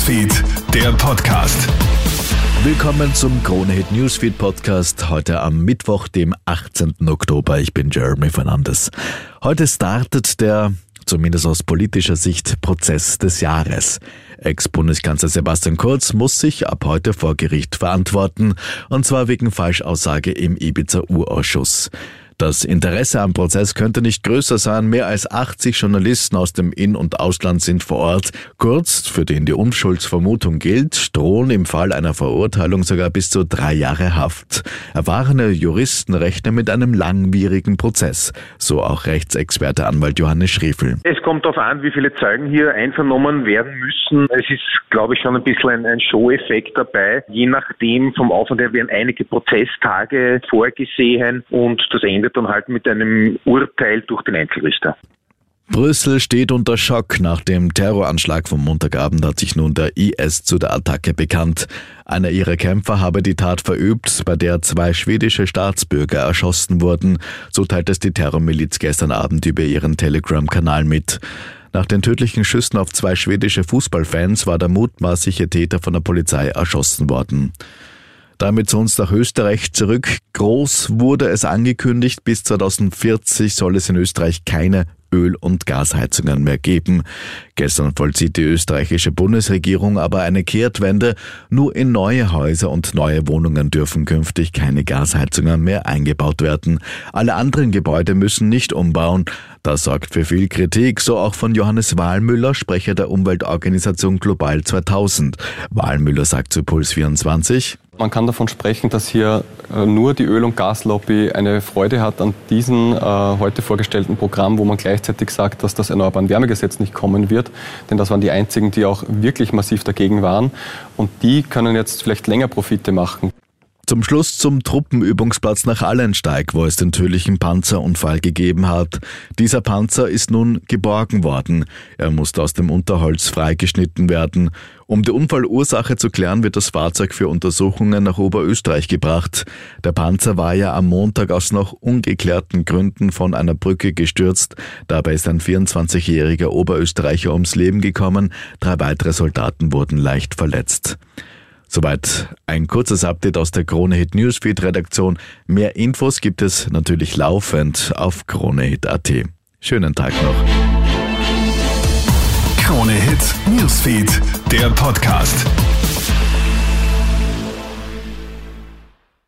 Newsfeed, der Podcast. Willkommen zum Kronehit Newsfeed Podcast. Heute am Mittwoch, dem 18. Oktober. Ich bin Jeremy Fernandes. Heute startet der, zumindest aus politischer Sicht, Prozess des Jahres. Ex-Bundeskanzler Sebastian Kurz muss sich ab heute vor Gericht verantworten, und zwar wegen Falschaussage im Ibiza-Urausschuss. Das Interesse am Prozess könnte nicht größer sein. Mehr als 80 Journalisten aus dem In- und Ausland sind vor Ort. Kurz, für den die Unschuldsvermutung gilt, drohen im Fall einer Verurteilung sogar bis zu drei Jahre Haft. Erfahrene Juristen rechnen mit einem langwierigen Prozess. So auch Rechtsexperte Anwalt Johannes Schriefel. Es kommt darauf an, wie viele Zeugen hier einvernommen werden müssen. Es ist, glaube ich, schon ein bisschen ein, Show-Effekt dabei. Je nachdem vom Aufwand her werden einige Prozesstage vorgesehen und das Ende endet dann halt mit einem Urteil durch den Einzelrichter. Brüssel steht unter Schock. Nach dem Terroranschlag vom Montagabend hat sich nun der IS zu der Attacke bekannt. Einer ihrer Kämpfer habe die Tat verübt, bei der zwei schwedische Staatsbürger erschossen wurden. So teilt es die Terrormiliz gestern Abend über ihren Telegram-Kanal mit. Nach den tödlichen Schüssen auf zwei schwedische Fußballfans war der mutmaßliche Täter von der Polizei erschossen worden. Damit zu uns nach Österreich zurück. Groß wurde es angekündigt, bis 2040 soll es in Österreich keine Öl- und Gasheizungen mehr geben. Gestern vollzieht die österreichische Bundesregierung aber eine Kehrtwende. Nur in neue Häuser und neue Wohnungen dürfen künftig keine Gasheizungen mehr eingebaut werden. Alle anderen Gebäude müssen nicht umbauen. Das sorgt für viel Kritik, so auch von Johannes Wahlmüller, Sprecher der Umweltorganisation Global 2000. Wahlmüller sagt zu Puls 24, man kann davon sprechen, dass hier äh, nur die Öl- und Gaslobby eine Freude hat an diesem äh, heute vorgestellten Programm, wo man gleichzeitig sagt, dass das Erneuerbaren Wärmegesetz nicht kommen wird. Denn das waren die einzigen, die auch wirklich massiv dagegen waren. Und die können jetzt vielleicht länger Profite machen. Zum Schluss zum Truppenübungsplatz nach Allensteig, wo es den tödlichen Panzerunfall gegeben hat. Dieser Panzer ist nun geborgen worden. Er musste aus dem Unterholz freigeschnitten werden. Um die Unfallursache zu klären, wird das Fahrzeug für Untersuchungen nach Oberösterreich gebracht. Der Panzer war ja am Montag aus noch ungeklärten Gründen von einer Brücke gestürzt. Dabei ist ein 24-jähriger Oberösterreicher ums Leben gekommen. Drei weitere Soldaten wurden leicht verletzt. Soweit ein kurzes Update aus der Krone Hit Newsfeed Redaktion. Mehr Infos gibt es natürlich laufend auf kronehit.at. Schönen Tag noch. Krone Hit Newsfeed, der Podcast.